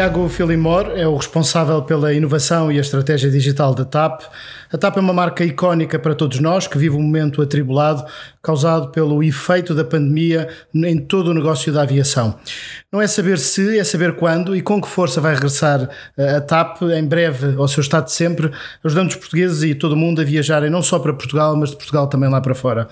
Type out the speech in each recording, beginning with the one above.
Tiago Filimor é o responsável pela inovação e a estratégia digital da TAP. A TAP é uma marca icónica para todos nós que vive um momento atribulado causado pelo efeito da pandemia em todo o negócio da aviação. Não é saber se, é saber quando e com que força vai regressar eh, a TAP em breve ao seu estado de sempre, ajudando os portugueses e todo o mundo a viajarem não só para Portugal, mas de Portugal também lá para fora.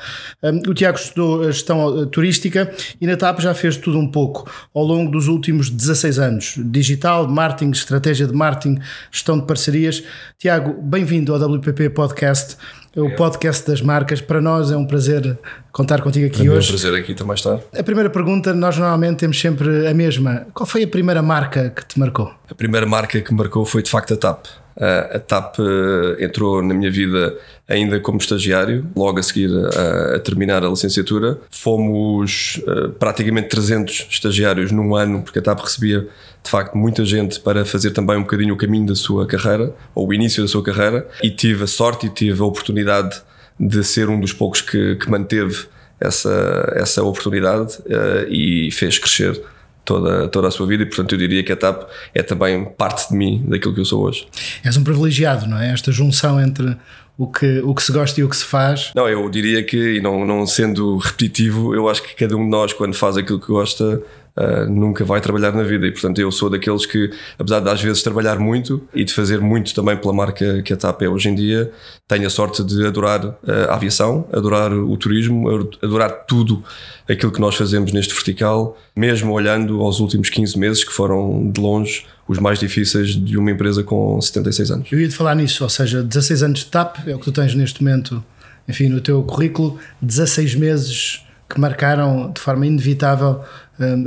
O Tiago estudou a gestão eh, turística e na TAP já fez tudo um pouco ao longo dos últimos 16 anos. Digital, marketing, estratégia de marketing, gestão de parcerias. Tiago, bem-vindo ao WPP Podcast o podcast das marcas. Para nós é um prazer contar contigo aqui Para hoje. É um prazer aqui também estar. A primeira pergunta, nós normalmente temos sempre a mesma. Qual foi a primeira marca que te marcou? A primeira marca que me marcou foi de facto a TAP. A TAP eh, entrou na minha vida ainda como estagiário, logo a seguir a, a terminar a licenciatura. Fomos uh, praticamente 300 estagiários num ano, porque a TAP recebia de facto muita gente para fazer também um bocadinho o caminho da sua carreira, ou o início da sua carreira, e tive a sorte e tive a oportunidade de ser um dos poucos que, que manteve essa, essa oportunidade uh, e fez crescer toda, toda a sua vida e portanto eu diria que a TAP é também parte de mim, daquilo que eu sou hoje. És um privilegiado, não é? Esta junção entre o que, o que se gosta e o que se faz. Não, eu diria que, e não, não sendo repetitivo, eu acho que cada um de nós, quando faz aquilo que gosta, uh, nunca vai trabalhar na vida. E portanto, eu sou daqueles que, apesar de às vezes trabalhar muito e de fazer muito também pela marca que a TAP é hoje em dia, tenho a sorte de adorar uh, a aviação, adorar o turismo, adorar tudo aquilo que nós fazemos neste vertical, mesmo olhando aos últimos 15 meses, que foram de longe os mais difíceis de uma empresa com 76 anos. Eu ia te falar nisso, ou seja, 16 anos de TAP é o que tu tens neste momento, enfim, no teu currículo, 16 meses que marcaram de forma inevitável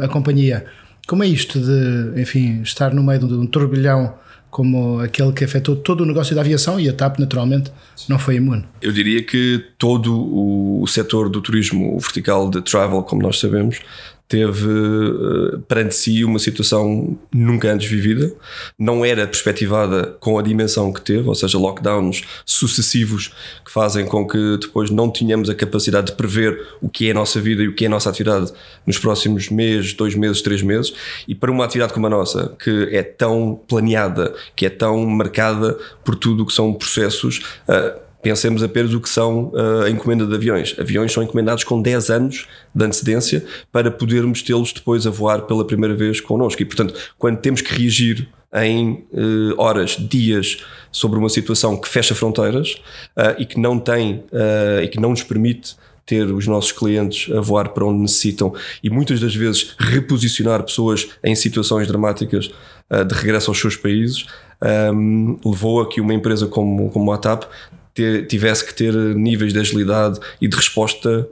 a companhia. Como é isto de, enfim, estar no meio de um turbilhão como aquele que afetou todo o negócio da aviação e a TAP, naturalmente, não foi imune? Eu diria que todo o setor do turismo, o vertical de travel, como nós sabemos, teve uh, perante si uma situação nunca antes vivida, não era perspectivada com a dimensão que teve, ou seja, lockdowns sucessivos que fazem com que depois não tenhamos a capacidade de prever o que é a nossa vida e o que é a nossa atividade nos próximos meses, dois meses, três meses, e para uma atividade como a nossa, que é tão planeada, que é tão marcada por tudo o que são processos. Uh, Pensemos apenas o que são uh, a encomenda de aviões. Aviões são encomendados com 10 anos de antecedência para podermos tê-los depois a voar pela primeira vez connosco. E, portanto, quando temos que reagir em uh, horas, dias, sobre uma situação que fecha fronteiras uh, e que não tem e que não nos permite ter os nossos clientes a voar para onde necessitam e muitas das vezes reposicionar pessoas em situações dramáticas de regresso aos seus países, um, levou a que uma empresa como, como a TAP tivesse que ter níveis de agilidade e de resposta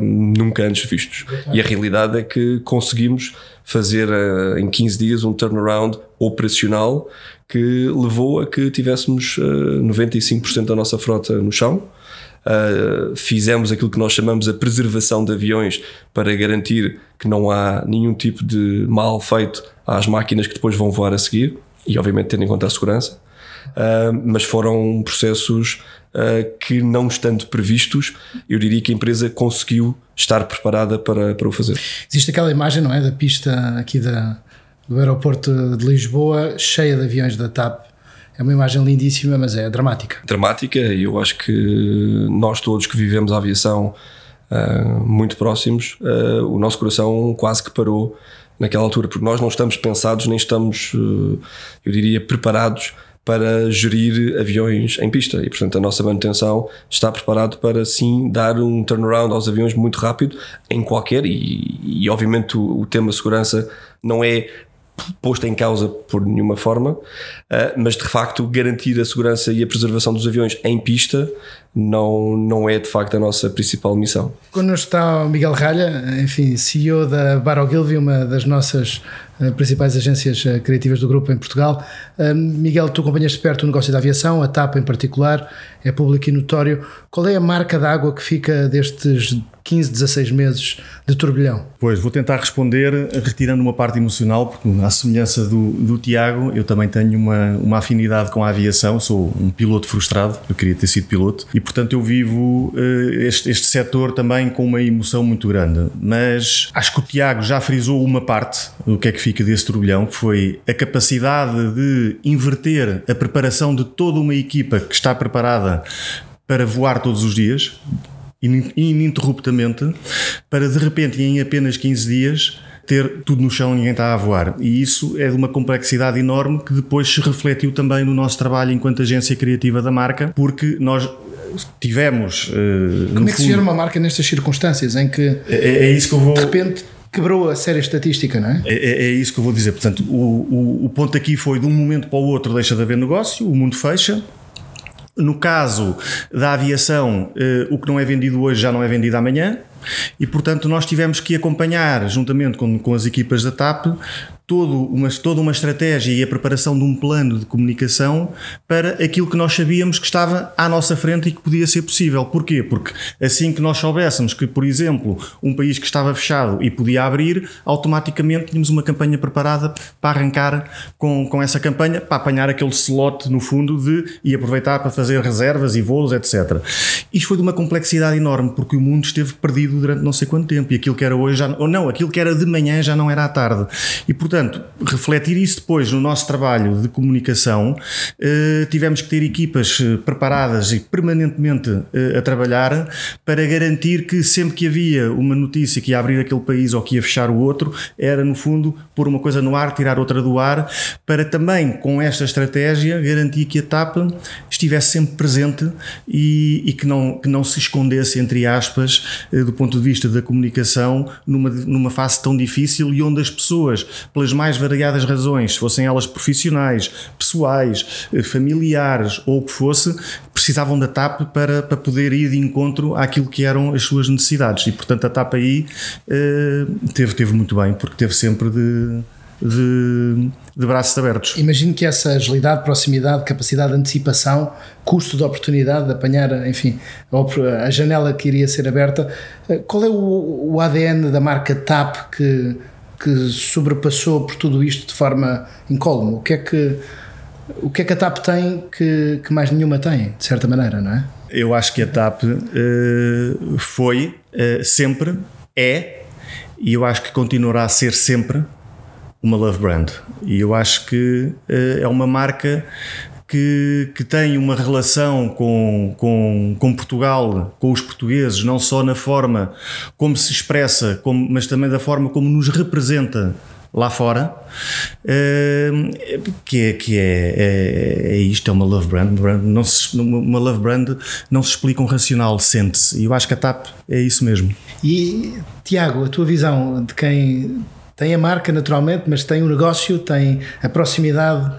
um, nunca antes vistos. E a realidade é que conseguimos fazer uh, em 15 dias um turnaround operacional que levou a que tivéssemos uh, 95% da nossa frota no chão. Uh, fizemos aquilo que nós chamamos a preservação de aviões para garantir que não há nenhum tipo de mal feito às máquinas que depois vão voar a seguir e obviamente tendo em conta a segurança. Uh, mas foram processos uh, que, não estando previstos, eu diria que a empresa conseguiu estar preparada para, para o fazer. Existe aquela imagem, não é? Da pista aqui da, do aeroporto de Lisboa, cheia de aviões da TAP. É uma imagem lindíssima, mas é dramática. Dramática, e eu acho que nós todos que vivemos a aviação uh, muito próximos, uh, o nosso coração quase que parou naquela altura, porque nós não estamos pensados nem estamos, eu diria, preparados para gerir aviões em pista. E, portanto, a nossa manutenção está preparado para sim dar um turnaround aos aviões muito rápido em qualquer e, e obviamente o, o tema segurança não é posto em causa por nenhuma forma, eh, mas de facto garantir a segurança e a preservação dos aviões em pista não, não é de facto a nossa principal missão. Quando está o Miguel Ralha, enfim, CEO da Barogilvi, uma das nossas eh, principais agências eh, criativas do grupo em Portugal. Miguel, tu acompanhas de perto o negócio da aviação, a TAP em particular, é público e notório. Qual é a marca d'água que fica destes 15, 16 meses de turbilhão? Pois, vou tentar responder retirando uma parte emocional, porque à semelhança do, do Tiago, eu também tenho uma, uma afinidade com a aviação, sou um piloto frustrado, eu queria ter sido piloto, e portanto eu vivo uh, este, este setor também com uma emoção muito grande. Mas acho que o Tiago já frisou uma parte, o que é que fica desse turbilhão foi a capacidade de inverter a preparação de toda uma equipa que está preparada para voar todos os dias, ininterruptamente, para de repente, em apenas 15 dias, ter tudo no chão e ninguém está a voar. E isso é de uma complexidade enorme que depois se refletiu também no nosso trabalho enquanto agência criativa da marca, porque nós tivemos. Uh, Como é que fundo, se gera uma marca nestas circunstâncias em que é, é isso que eu vou. De repente quebrou a série estatística, não é? é? É, é isso que eu vou dizer. Portanto, o, o, o ponto aqui foi de um momento para o outro deixa de haver negócio, o mundo fecha. No caso da aviação, uh, o que não é vendido hoje já não é vendido amanhã. E, portanto, nós tivemos que acompanhar, juntamente com, com as equipas da TAP, todo uma, toda uma estratégia e a preparação de um plano de comunicação para aquilo que nós sabíamos que estava à nossa frente e que podia ser possível. Porquê? Porque assim que nós soubéssemos que, por exemplo, um país que estava fechado e podia abrir, automaticamente tínhamos uma campanha preparada para arrancar com, com essa campanha, para apanhar aquele slot no fundo de e aproveitar para fazer reservas e voos, etc. Isto foi de uma complexidade enorme, porque o mundo esteve perdido durante não sei quanto tempo e aquilo que era hoje, já, ou não, aquilo que era de manhã já não era à tarde. E portanto, portanto, refletir isso depois no nosso trabalho de comunicação, eh, tivemos que ter equipas eh, preparadas e permanentemente eh, a trabalhar para garantir que sempre que havia uma notícia que ia abrir aquele país ou que ia fechar o outro, era no fundo pôr uma coisa no ar, tirar outra do ar, para também com esta estratégia garantir que a TAP estivesse sempre presente e, e que, não, que não se escondesse, entre aspas, do ponto de vista da comunicação, numa, numa fase tão difícil e onde as pessoas, pelas mais variadas razões, fossem elas profissionais, pessoais, eh, familiares ou o que fosse, precisavam da TAP para, para poder ir de encontro àquilo que eram as suas necessidades. E portanto a TAP aí eh, teve, teve muito bem, porque teve sempre de. De, de, braços abertos. Imagino que essa agilidade, proximidade, capacidade de antecipação, custo de oportunidade de apanhar, enfim, a janela que iria ser aberta. Eh, qual é o, o ADN da marca TAP que, que sobrepassou por tudo isto de forma incólume? O que é que, o que, é que a TAP tem que, que mais nenhuma tem, de certa maneira, não é? Eu acho que a TAP uh, foi, uh, sempre, é, e eu acho que continuará a ser sempre uma love brand. E eu acho que uh, é uma marca que, que tem uma relação com, com, com Portugal, com os portugueses, não só na forma como se expressa, como, mas também da forma como nos representa lá fora, uh, que, é, que é, é, é, isto, é uma love brand. Não se, uma love brand não se explica um racional, sente-se. E eu acho que a TAP é isso mesmo. E Tiago, a tua visão de quem tem a marca naturalmente, mas tem o um negócio, tem a proximidade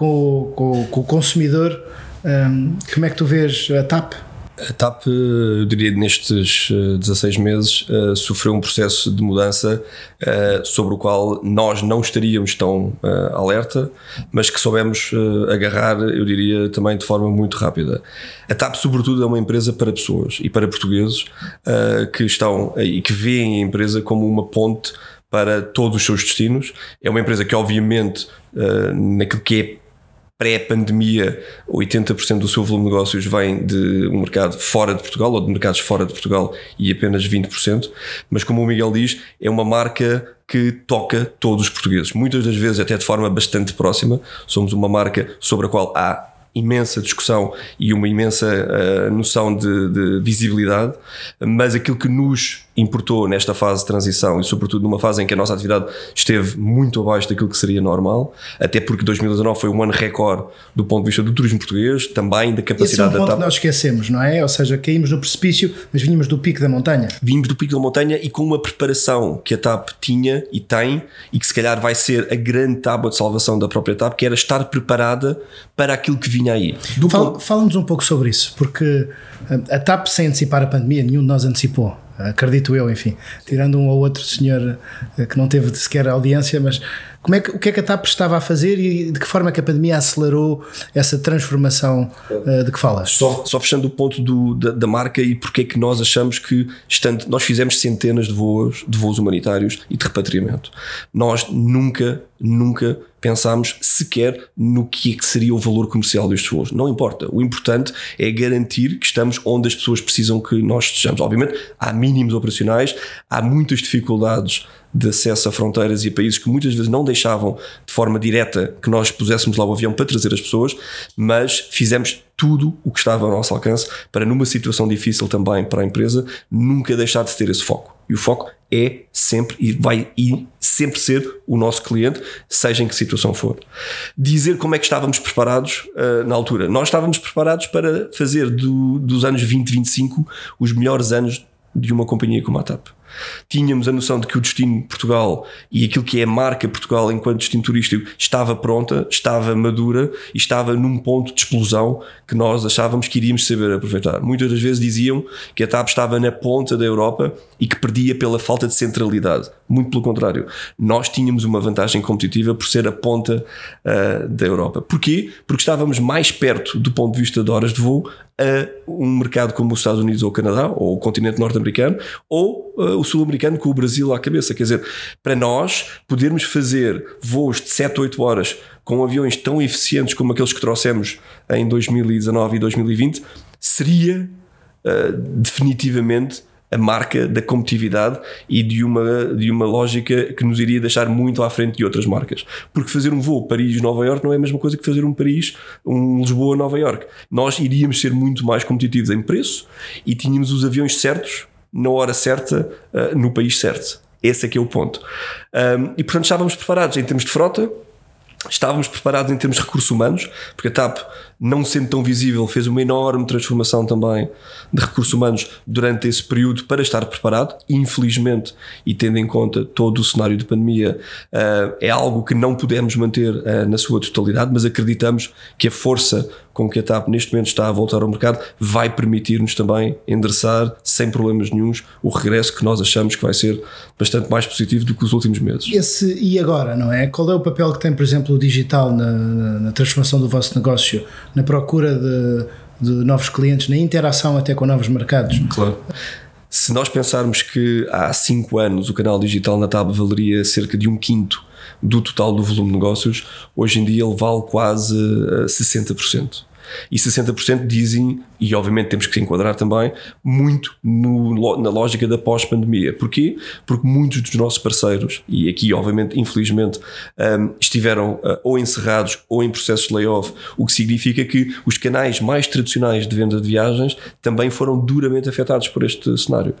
com, com, com o consumidor. Um, como é que tu vês a TAP? A TAP, eu diria, nestes 16 eh, meses, uh, sofreu um processo de mudança uh, sobre o qual nós não estaríamos tão uh, alerta, mas que soubemos agarrar, eu diria, também de forma muito rápida. A TAP, sobretudo, é uma empresa para pessoas e para portugueses que estão e que veem a empresa como uma ponte para todos os seus destinos. É uma empresa que, obviamente, naquilo que é pré-pandemia, 80% do seu volume de negócios vem de um mercado fora de Portugal ou de mercados fora de Portugal e apenas 20%. Mas, como o Miguel diz, é uma marca que toca todos os portugueses, muitas das vezes até de forma bastante próxima. Somos uma marca sobre a qual há imensa discussão e uma imensa uh, noção de, de, visibilidade, mas aquilo que nos importou nesta fase de transição e sobretudo numa fase em que a nossa atividade esteve muito abaixo daquilo que seria normal, até porque 2019 foi um ano recorde do ponto de vista do turismo português, também da capacidade Esse é um ponto da TAP. que nós esquecemos, não é? Ou seja, caímos no precipício, mas vínhamos do pico da montanha. Vínhamos do pico da montanha e com uma preparação que a TAP tinha e tem e que se calhar vai ser a grande tábua de salvação da própria TAP, que era estar preparada para aquilo que vinha aí. Fala-nos um pouco sobre isso, porque a TAP sem antecipar a pandemia, nenhum de nós antecipou acredito eu, enfim, tirando um ou outro senhor eh, que não teve sequer audiência, mas como é que, o que é que a TAP estava a fazer e de que forma é que a pandemia acelerou essa transformação uh, de que falas? Só, só fechando o ponto do, da, da, marca e porque é que nós achamos que estando, nós fizemos centenas de voos, de voos humanitários e de repatriamento. Nós nunca, nunca pensámos sequer no que, é que seria o valor comercial destes voos. Não importa. O importante é garantir que estamos onde as pessoas precisam que nós estejamos. Obviamente, há mínimos operacionais, há muitas dificuldades de acesso a fronteiras e a países que muitas vezes não deixavam de forma direta que nós puséssemos lá o avião para trazer as pessoas, mas fizemos tudo o que estava ao nosso alcance para, numa situação difícil também para a empresa, nunca deixar de ter esse foco. E o foco é sempre e vai e sempre ser o nosso cliente, seja em que situação for. Dizer como é que estávamos preparados uh, na altura. Nós estávamos preparados para fazer do, dos anos 2025 os melhores anos de uma companhia como a TAP tínhamos a noção de que o destino Portugal e aquilo que é a marca Portugal enquanto destino turístico estava pronta, estava madura e estava num ponto de explosão que nós achávamos que iríamos saber aproveitar. Muitas das vezes diziam que a TAP estava na ponta da Europa e que perdia pela falta de centralidade. Muito pelo contrário, nós tínhamos uma vantagem competitiva por ser a ponta uh, da Europa. Porquê? Porque estávamos mais perto do ponto de vista de horas de voo a um mercado como os Estados Unidos ou o Canadá, ou o continente norte-americano, ou uh, o sul-americano com o Brasil à cabeça. Quer dizer, para nós podermos fazer voos de 7, 8 horas com aviões tão eficientes como aqueles que trouxemos em 2019 e 2020, seria uh, definitivamente a marca da competitividade e de uma, de uma lógica que nos iria deixar muito à frente de outras marcas. Porque fazer um voo Paris-Nova York não é a mesma coisa que fazer um Paris, um Lisboa-Nova York. Nós iríamos ser muito mais competitivos em preço e tínhamos os aviões certos, na hora certa, uh, no país certo. Esse é que é o ponto. E portanto estávamos preparados em termos de frota, estávamos preparados em termos de recursos humanos, porque a TAP não sendo tão visível, fez uma enorme transformação também de recursos humanos durante esse período para estar preparado. Infelizmente, e tendo em conta todo o cenário de pandemia, uh, é algo que não podemos manter uh, na sua totalidade, mas acreditamos que a força com que a TAP neste momento está a voltar ao mercado vai permitir-nos também endereçar sem problemas nenhums o regresso que nós achamos que vai ser bastante mais positivo do que os últimos meses. Esse, e agora, não é? Qual é o papel que tem, por exemplo, o digital na, na, na transformação do vosso negócio? Na procura de, de novos clientes, na interação até com novos mercados. Claro. Se nós pensarmos que há 5 anos o canal digital na TAB valeria cerca de um quinto do total do volume de negócios, hoje em dia ele vale quase 60%. E 60% dizem, e obviamente temos que se enquadrar também, muito no, na lógica da pós-pandemia. Porquê? Porque muitos dos nossos parceiros, e aqui obviamente, infelizmente, um, estiveram uh, ou encerrados ou em processos de layoff, o que significa que os canais mais tradicionais de venda de viagens também foram duramente afetados por este cenário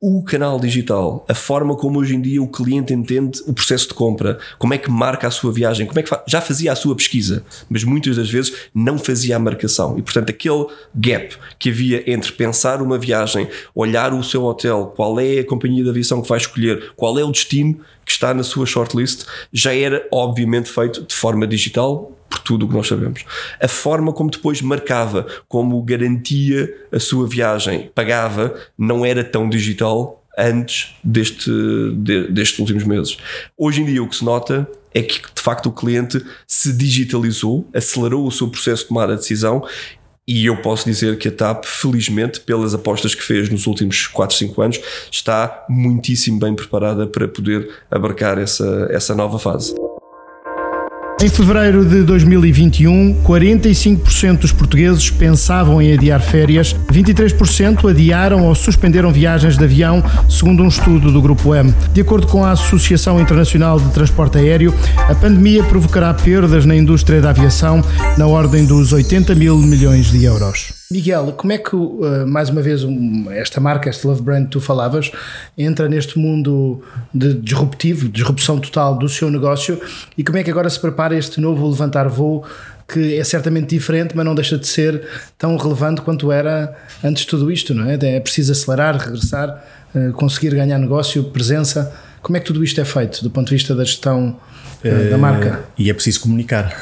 o canal digital, a forma como hoje em dia o cliente entende o processo de compra, como é que marca a sua viagem, como é que já fazia a sua pesquisa, mas muitas das vezes não fazia a marcação. E portanto, aquele gap que havia entre pensar uma viagem, olhar o seu hotel, qual é a companhia de aviação que vai escolher, qual é o destino que está na sua shortlist, já era obviamente feito de forma digital, tudo o que nós sabemos. A forma como depois marcava, como garantia a sua viagem, pagava, não era tão digital antes deste, de, destes últimos meses. Hoje em dia o que se nota é que de facto o cliente se digitalizou, acelerou o seu processo de tomar a decisão e eu posso dizer que a TAP, felizmente, pelas apostas que fez nos últimos 4, 5 anos, está muitíssimo bem preparada para poder abarcar essa, essa nova fase. Em fevereiro de 2021, 45% dos portugueses pensavam em adiar férias, 23% adiaram ou suspenderam viagens de avião, segundo um estudo do Grupo M. De acordo com a Associação Internacional de Transporte Aéreo, a pandemia provocará perdas na indústria da aviação na ordem dos 80 mil milhões de euros. Miguel, como é que, uh, mais uma vez, esta marca, este Love Brand que tu falavas, entra neste mundo de disruptivo, disrupção total do seu negócio e como é que agora se prepara este novo levantar voo que é certamente diferente, mas não deixa de ser tão relevante quanto era antes de tudo isto, não é? É preciso acelerar, regressar, uh, conseguir ganhar negócio, presença. Como é que tudo isto é feito do ponto de vista da gestão uh, da marca? E é preciso comunicar.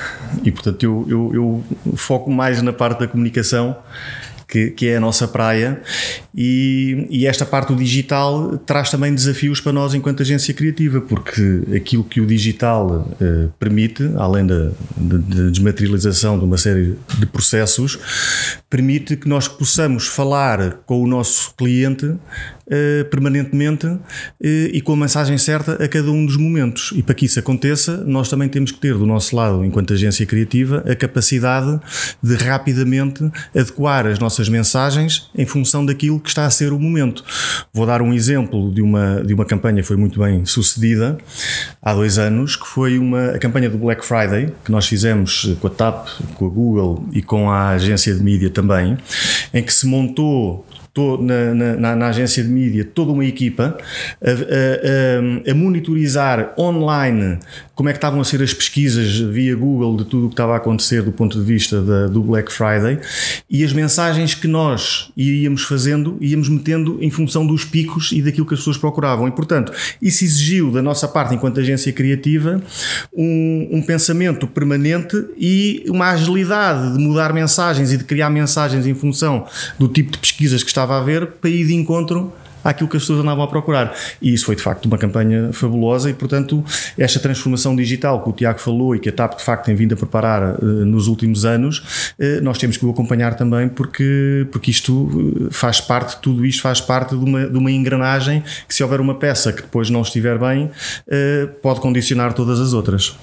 E portanto eu, eu, eu foco mais na parte da comunicação que, que é a nossa praia, e, e, esta parte do digital traz também desafios para nós enquanto agência criativa, porque aquilo que o digital uh, permite, além da de, de desmaterialização de uma série de processos, permite que nós possamos falar com o nosso cliente uh, permanentemente uh, e com a mensagem certa a cada um dos momentos. E para que isso aconteça, nós também temos que ter do nosso lado, enquanto agência criativa, a capacidade de rapidamente adequar as nossas mensagens em função daquilo que está a ser o momento. Vou dar um exemplo de uma, de uma campanha que foi muito bem sucedida há dois anos, que foi uma, a campanha do Black Friday, que nós fizemos com a TAP, com a Google e com a agência de mídia também, em que se montou na, na, na, agência de mídia toda uma equipa a, a, a, monitorizar online como é que estavam a ser as pesquisas via Google de tudo o que estava a acontecer do ponto de vista da, do Black Friday e as mensagens que nós iríamos fazendo, íamos metendo em função dos picos e daquilo que as pessoas procuravam. E, portanto, isso exigiu da nossa parte, enquanto agência criativa, um, um pensamento permanente e uma agilidade de mudar mensagens e de criar mensagens em função do tipo de pesquisas que estava a haver para ir de encontro àquilo que as pessoas andavam a procurar. E isso foi de facto uma campanha fabulosa e, portanto, esta transformação digital que o Tiago falou e que a TAP de facto tem vindo a preparar uh, nos últimos anos, uh, nós temos que o acompanhar também porque, porque isto eh, faz parte, tudo isto faz parte de uma, de uma engrenagem que, se houver uma peça que depois não estiver bem, uh, pode condicionar todas as outras.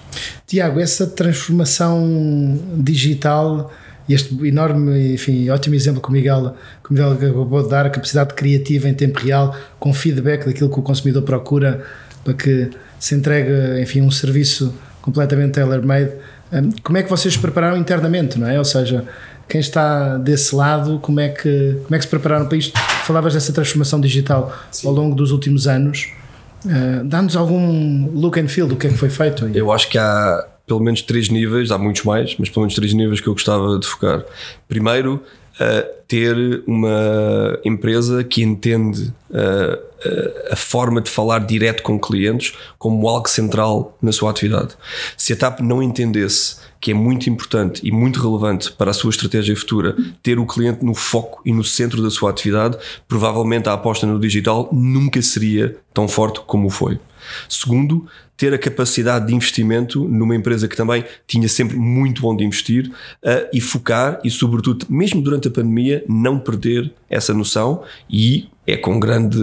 Tiago, essa transformação digital este enorme, enfim, ótimo exemplo que o Miguel, que o Miguel acabou de dar, a capacidade criativa em tempo real, com feedback daquilo que o consumidor procura, para que se entregue, enfim, um serviço completamente tailor-made. Hum, como é que vocês se prepararam internamente, não é? Ou seja, quem está desse lado, como é que, como é que se prepararam para isto? Falavas dessa transformação digital Sim. ao longo dos últimos anos. Uh, Dá-nos algum look and feel do que é que foi feito? Eu acho que há pelo menos três níveis, há muitos mais, mas pelo menos três níveis que eu gostava de focar. Primeiro, uh, ter uma empresa que entende a forma de falar direto com clientes como algo central na sua atividade. Se a TAP não entendesse que é muito importante e muito relevante para a sua estratégia futura ter o cliente no foco e no centro da sua atividade, provavelmente a aposta no digital nunca seria tão forte como foi. Segundo, ter a capacidade de investimento numa empresa que também tinha sempre muito onde investir uh, e focar e, sobretudo, mesmo durante a pandemia, não perder essa noção. E é com grande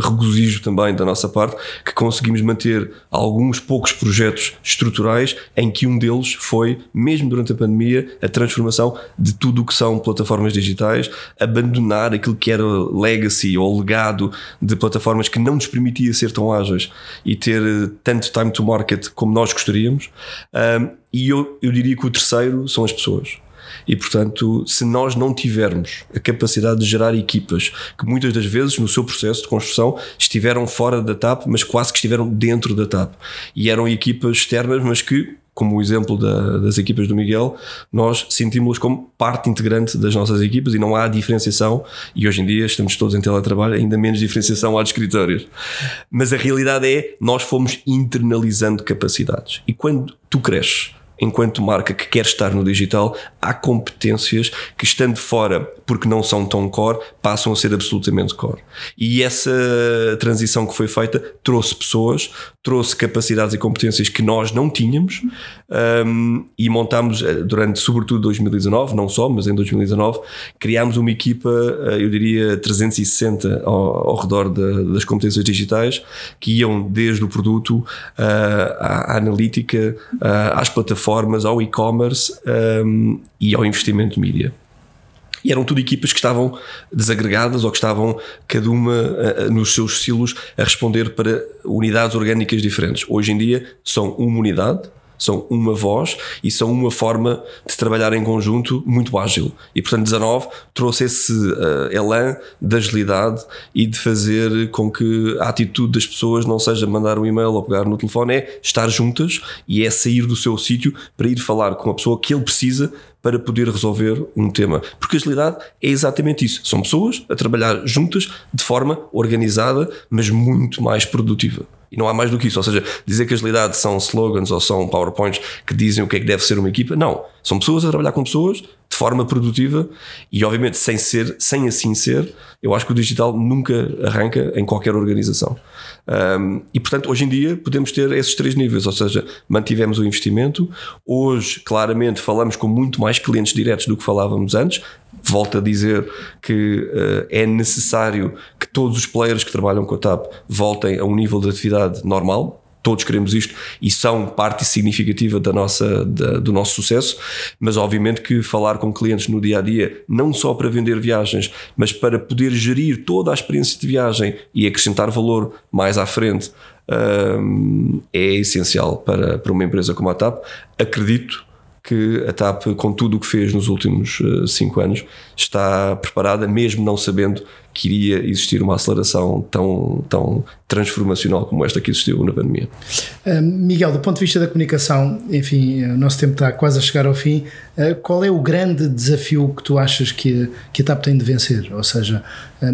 regozijo também da nossa parte que conseguimos manter alguns poucos projetos estruturais em que um deles foi, mesmo durante a pandemia, a transformação de tudo o que são plataformas digitais, abandonar aquilo que era legacy ou legado de plataformas que não nos permitia ser tão ágeis e ter tanto time to market como nós gostaríamos. Um, e eu, eu diria que o terceiro são as pessoas. E, portanto, se nós não tivermos a capacidade de gerar equipas que muitas das vezes no seu processo de construção estiveram fora da TAP, mas quase que estiveram dentro da TAP. E eram equipas externas, mas que como o exemplo da, das equipas do Miguel, nós sentimos-las como parte integrante das nossas equipas e não há diferenciação. E hoje em dia estamos todos em teletrabalho, ainda menos diferenciação há de escritórios. Mas a realidade é, nós fomos internalizando capacidades. E quando tu cresces, enquanto marca que quer estar no digital, há competências que, estando fora, porque não são tão core, passam a ser absolutamente core. E essa transição que foi feita trouxe pessoas, trouxe capacidades e competências que nós não tínhamos um, e montámos eh, durante, sobretudo, 2019, não só, mas em 2019, criámos uma equipa, eh, eu diria, 360 ao, ao redor de, das competências digitais que iam desde o produto uh, à, à analítica, uh, às plataformas plataformas, ao e-commerce um, e ao investimento de mídia. E eram tudo equipas que estavam desagregadas ou que estavam cada uma uh, nos seus silos a responder para unidades orgânicas diferentes. Hoje em dia são uma unidade, são uma voz e são uma forma de trabalhar em conjunto muito ágil. E portanto, 19 trouxe esse uh, elan de agilidade e de fazer com que a atitude das pessoas não seja mandar um e-mail ou pegar no telefone, é estar juntas e é sair do seu sítio para ir falar com a pessoa que ele precisa para poder resolver um tema. Porque agilidade é exatamente isso. São pessoas a trabalhar juntas de forma organizada, mas muito mais produtiva. E não há mais do que isso. Ou seja, dizer que agilidade são slogans ou são PowerPoints que dizem o que é que deve ser uma equipa. Não. São pessoas a trabalhar com pessoas de forma produtiva e, obviamente, sem ser, sem assim ser, eu acho que o digital nunca arranca em qualquer organização. Um, e, portanto, hoje em dia podemos ter esses três níveis, ou seja, mantivemos o investimento. Hoje, claramente, falamos com muito mais clientes diretos do que falávamos antes Volto a dizer que uh, é necessário que todos os players que trabalham com a TAP voltem a um nível de atividade normal, todos queremos isto e são parte significativa da nossa, da, do nosso sucesso, mas obviamente que falar com clientes no dia a dia, não só para vender viagens, mas para poder gerir toda a experiência de viagem e acrescentar valor mais à frente, um, é essencial para, para uma empresa como a TAP. Acredito que a TAP, com tudo o que fez nos últimos uh, cinco anos, está preparada, mesmo não sabendo que iria existir uma aceleração tão, tão transformacional como esta que existiu na pandemia. Uh, Miguel, do ponto de vista da comunicação, enfim, o nosso tempo está quase a chegar ao fim. Uh, qual é o grande desafio que tu achas que, que a TAP tem de vencer? Ou seja,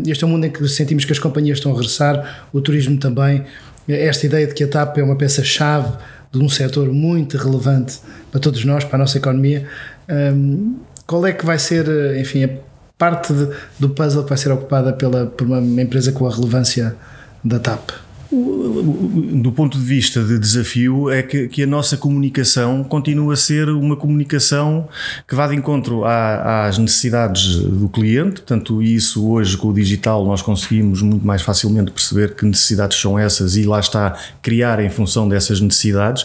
este é um mundo em que sentimos que as companhias estão a regressar, o turismo também. Esta ideia de que a TAP é uma peça-chave de um setor muito relevante para todos nós, para a nossa economia. Um, qual é que vai ser, enfim, a parte de, do puzzle que vai ser ocupada pela, por uma empresa com a relevância da TAP? Do ponto de vista de desafio, é que, que, a nossa comunicação continua a ser uma comunicação que vá de encontro à, às necessidades do cliente. Portanto, isso hoje com o digital nós conseguimos muito mais facilmente perceber que necessidades são essas e lá está criar em função dessas necessidades.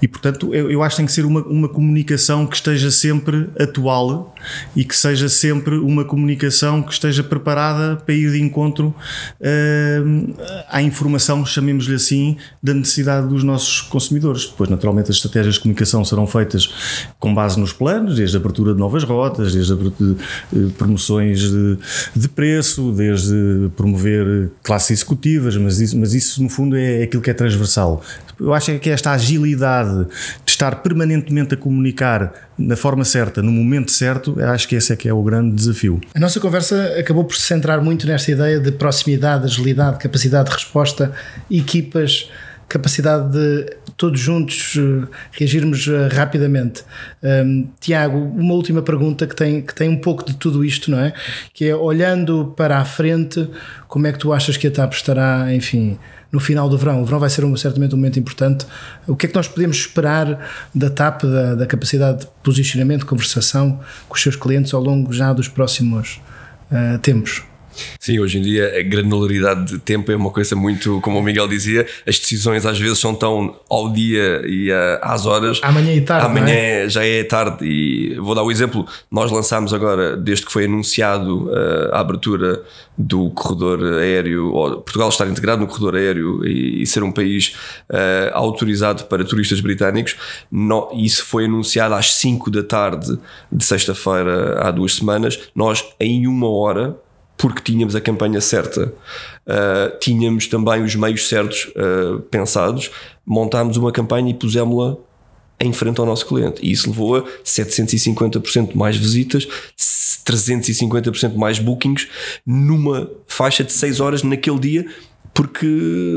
E, portanto, eu, eu acho que tem que ser uma, uma comunicação que esteja sempre atual e que seja sempre uma comunicação que esteja preparada para ir de encontro uh, à informação chamemos-lhe assim, da necessidade dos nossos consumidores. Depois, naturalmente, as estratégias de comunicação serão feitas com base nos planos, desde a abertura de novas rotas, desde a de, de promoções de, de, preço, desde promover classes executivas, mas isso, mas isso no fundo é aquilo que é transversal. Eu acho que esta agilidade de estar permanentemente a comunicar na forma certa, no momento certo, acho que esse é que é o grande desafio. A nossa conversa acabou por se centrar muito nesta ideia de proximidade, agilidade, capacidade de resposta, equipas, capacidade de todos juntos eh, reagirmos eh, rapidamente. Um, Tiago, uma última pergunta que tem, que tem um pouco de tudo isto, não é? Que é olhando para a frente, como é que tu achas que a TAP estará, enfim, no final do verão. O verão vai ser um, certamente um momento importante. O que é que nós podemos esperar da TAP, da, da capacidade de posicionamento, conversação com os seus clientes ao longo já dos próximos uh, tempos? Sim, hoje em dia a granularidade de tempo é uma coisa muito, como o Miguel dizia, as decisões às vezes são tão ao dia e às horas. Amanhã e tarde. Amanhã é? já é tarde. E vou dar o um exemplo: nós lançámos agora, desde que foi anunciado uh, a abertura do corredor aéreo, Portugal estar integrado no corredor aéreo e, e ser um país uh, autorizado para turistas britânicos, no, isso foi anunciado às 5 da tarde de sexta-feira, há duas semanas. Nós, em uma hora, porque tínhamos a campanha certa, uh, tínhamos também os meios certos uh, pensados, montámos uma campanha e pusemos-la em frente ao nosso cliente. E isso levou a 750% mais visitas, 350% mais bookings numa faixa de 6 horas naquele dia. Porque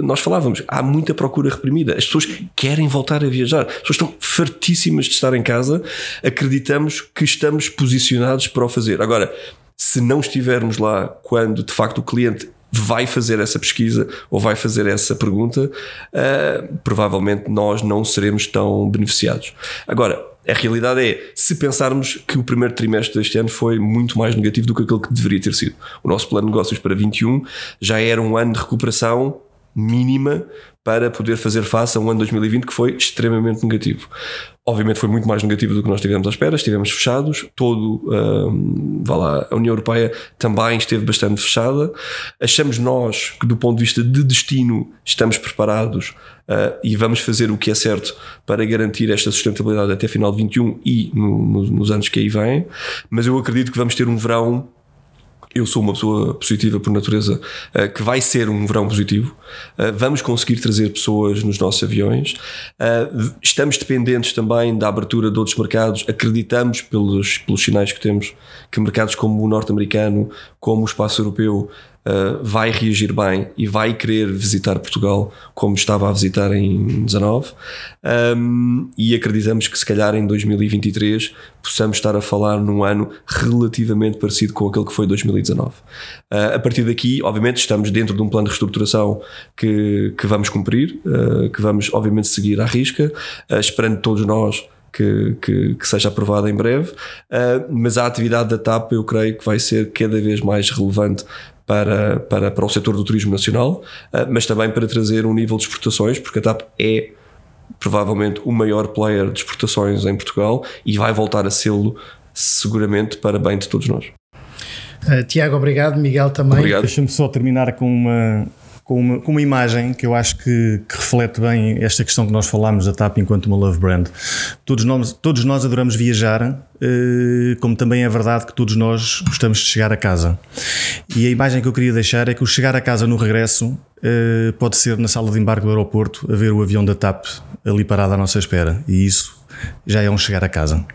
nós falávamos, há muita procura reprimida, as pessoas querem voltar a viajar, as pessoas estão fartíssimas de estar em casa, acreditamos que estamos posicionados para o fazer. Agora, se não estivermos lá quando de facto o cliente vai fazer essa pesquisa ou vai fazer essa pergunta, uh, provavelmente nós não seremos tão beneficiados. Agora, a realidade é, se pensarmos que o primeiro trimestre deste ano foi muito mais negativo do que aquele que deveria ter sido. O nosso plano de negócios para 21 já era um ano de recuperação mínima para poder fazer face a um ano 2020 que foi extremamente negativo. Obviamente foi muito mais negativo do que nós tivemos à espera, estivemos fechados, todo, um, vá lá, a União Europeia também esteve bastante fechada. Achamos nós que do ponto de vista de destino estamos preparados uh, e vamos fazer o que é certo para garantir esta sustentabilidade até final de 21 e no, no, nos anos que aí vêm, mas eu acredito que vamos ter um verão eu sou uma pessoa positiva por natureza, uh, que vai ser um verão positivo. Uh, vamos conseguir trazer pessoas nos nossos aviões. Uh, estamos dependentes também da abertura de outros mercados. Acreditamos, pelos, pelos sinais que temos, que mercados como o norte-americano, como o espaço europeu, uh, vai reagir bem e vai querer visitar Portugal como estava a visitar em 19 um, e acreditamos que se calhar em 2023 possamos estar a falar num ano relativamente parecido com aquele que foi 2019. Uh, ah, a partir daqui, obviamente, estamos dentro de um plano de reestruturação que, que vamos cumprir, uh, que vamos obviamente seguir à risca, esperando todos nós que, que, que, seja aprovada em breve, uh, mas a atividade da TAP eu creio que vai ser cada vez mais relevante para, para, para o setor do turismo nacional, uh, mas também para trazer um nível de exportações, porque a TAP é provavelmente o maior player de exportações em Portugal e vai voltar a sê-lo seguramente para bem de todos nós. Uh, Tiago, obrigado. Miguel também. Obrigado. Deixa-me só terminar com uma, com uma, com uma imagem que eu acho que, que, reflete bem esta questão que nós falámos da TAP enquanto uma love brand. Todos nós, todos nós adoramos viajar, eh, como também é verdade que todos nós gostamos de chegar a casa. E a imagem que eu queria deixar é que o chegar a casa no regresso eh, pode ser na sala de embarque do aeroporto a ver o avião da TAP ali parado à nossa espera. E isso já é um chegar a casa.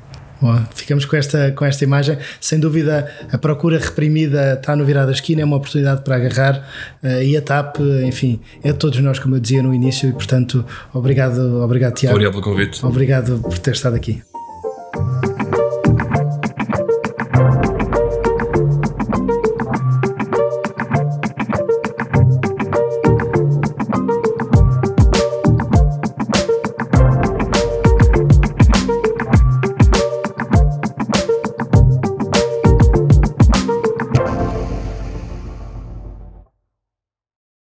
Bom, ficamos com esta, com esta imagem. Sem dúvida, a procura reprimida está no virar da esquina, é uma oportunidade para agarrar uh, e a TAP, enfim, é de todos nós, como eu dizia no início, e portanto, obrigado, obrigado Tiago. Obrigado pelo convite. Obrigado por ter estado aqui.